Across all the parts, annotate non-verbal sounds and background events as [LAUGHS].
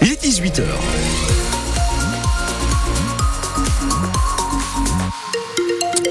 Il est 18h.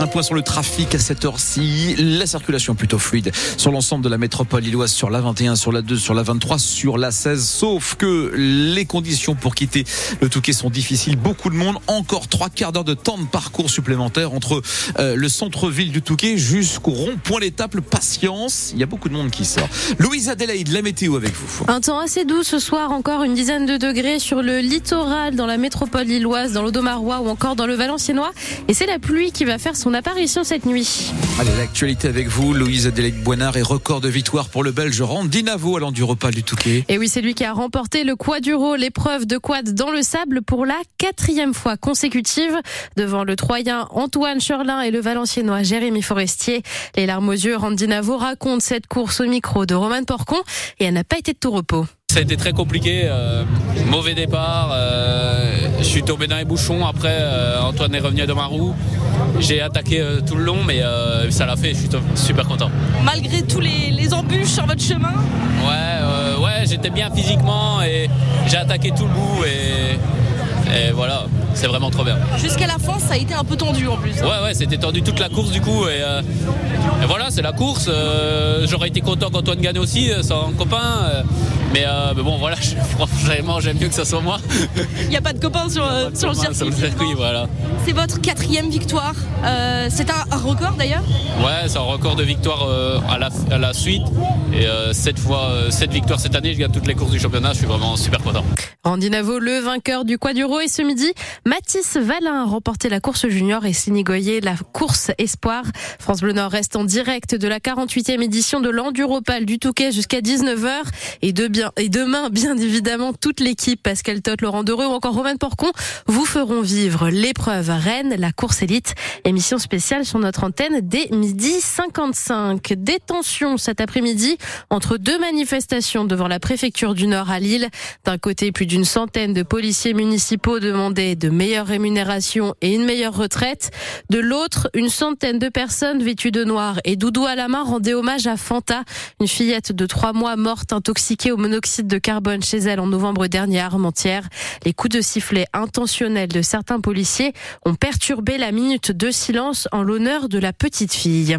Un point sur le trafic à cette heure-ci. La circulation plutôt fluide sur l'ensemble de la métropole illoise, sur la 21, sur la 2, sur la 23, sur la 16. Sauf que les conditions pour quitter le Touquet sont difficiles. Beaucoup de monde. Encore trois quarts d'heure de temps de parcours supplémentaire entre euh, le centre-ville du Touquet jusqu'au rond-point l'étape. Patience. Il y a beaucoup de monde qui sort. Louise Adélaïde, la météo avec vous. Un temps assez doux ce soir. Encore une dizaine de degrés sur le littoral, dans la métropole illoise, dans l'Audomarois ou encore dans le Valenciennois. Et c'est la pluie qui va faire son apparition cette nuit. Allez, l'actualité avec vous, Louise Adélaïde Boinard et record de victoire pour le Belge Randy Navo à l'Enduropal du Touquet. Et oui, c'est lui qui a remporté le quaduro, l'épreuve de quad dans le sable pour la quatrième fois consécutive devant le Troyen Antoine Cherlin et le Valenciennois Jérémy Forestier. Les larmes aux yeux, Randy Navo raconte cette course au micro de Roman Porcon et elle n'a pas été de tout repos. Ça a été très compliqué, euh, mauvais départ, euh, je suis tombé dans les bouchons, après euh, Antoine est revenu de ma roue, j'ai attaqué euh, tout le long mais euh, ça l'a fait, je suis super content. Malgré tous les, les embûches sur votre chemin Ouais, ouais j'étais bien physiquement et j'ai attaqué tout le bout et, et voilà, c'est vraiment trop bien. Jusqu'à la fin, ça a été un peu tendu en plus. Ouais, ouais, c'était tendu toute la course du coup et, et voilà, c'est la course. J'aurais été content qu'Antoine gagne aussi, son copain. Euh, mais, euh, mais bon, voilà, [LAUGHS] je- franchement, j'aime mieux que ça soit moi. Il n'y a pas de copains sur, euh, sur le Sur circuit. le circuit, voilà. C'est votre quatrième victoire. Euh, c'est un, un record d'ailleurs. Ouais, c'est un record de victoire euh, à, la, à la suite. Et euh, cette fois, euh, cette victoire cette année, je gagne toutes les courses du championnat. Je suis vraiment super content. Randy Navo, le vainqueur du quaduro. Et ce midi, Mathis Valin a remporté la course junior et Sini Goyer la course espoir. France Bleu Nord reste en direct de la 48e édition de l'Enduropal du Touquet jusqu'à 19h. Et, de bien, et demain, bien évidemment, toute l'équipe, Pascal Tot, Laurent Dereux ou encore Romain Porcon, vous feront vivre l'épreuve Rennes, la course élite. Émission spéciale sur notre antenne dès midi 55. Détention cet après-midi entre deux manifestations devant la préfecture du Nord à Lille. D'un côté, plus d'une centaine de policiers municipaux demandaient de meilleures rémunérations et une meilleure retraite. De l'autre, une centaine de personnes vêtues de noir et doudou à la main rendaient hommage à Fanta, une fillette de trois mois morte intoxiquée au monoxyde de carbone chez elle en novembre dernier à Armentières. Les coups de sifflet intentionnels de certains policiers ont perturbé la minute de silence en l'honneur de la petite fille.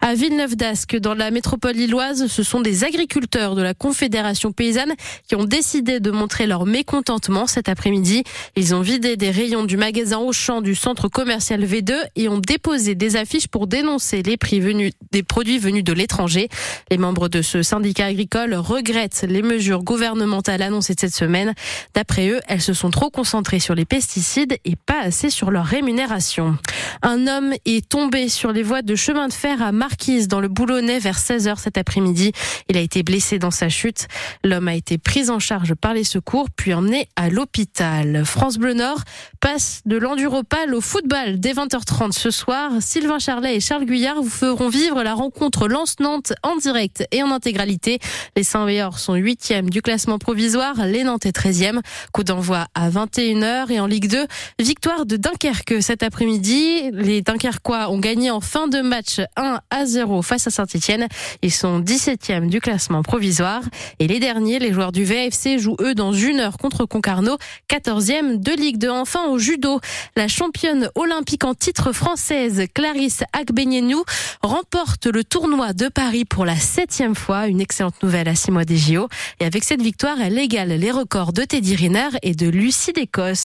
À Villeneuve d'Ascq, dans la métropole lilloise, ce sont des agriculteurs de la Confédération paysanne qui ont décidé de montrer leur mécontentement cet après-midi. Ils ont vidé des rayons du magasin Auchan du centre commercial V2 et ont déposé des affiches pour dénoncer les prix venus des produits venus de l'étranger. Les membres de ce syndicat agricole regrettent les mesures gouvernementales annoncées cette semaine. D'après eux, elles se sont trop concentrées sur les pesticides et pas assez sur leur rémunération. Un homme est tombé sur les voies de chemin de fer à Marquise dans le Boulonnais vers 16h cet après-midi. Il a été blessé dans sa chute. L'homme a été pris en charge par les secours puis emmené à l'hôpital. France Bleu Nord passe de l'enduropal au football dès 20h30 ce soir. Sylvain Charlet et Charles Guyard vous feront vivre la rencontre Lance-Nantes en direct et en intégralité. Les Saint-Méors sont 8e du classement provisoire, les Nantais 13e. Coup d'envoi à 21h et en Ligue 2, victoire de Dunkerque cet après-midi. Les Dunkerquois ont gagné en fin de match 1 à 0 face à Saint-Etienne. Ils sont 17e du classement provisoire. Et les derniers, les joueurs du VFC, jouent eux dans une heure contre Concarneau, 14e de Ligue 2. Enfin au judo, la championne olympique en titre française, Clarisse Agbenienou, remporte le tournoi de Paris pour la septième fois. Une excellente nouvelle à six mois des JO. Et avec cette victoire, elle égale les records de Teddy Riner et de Lucie d'Écosse.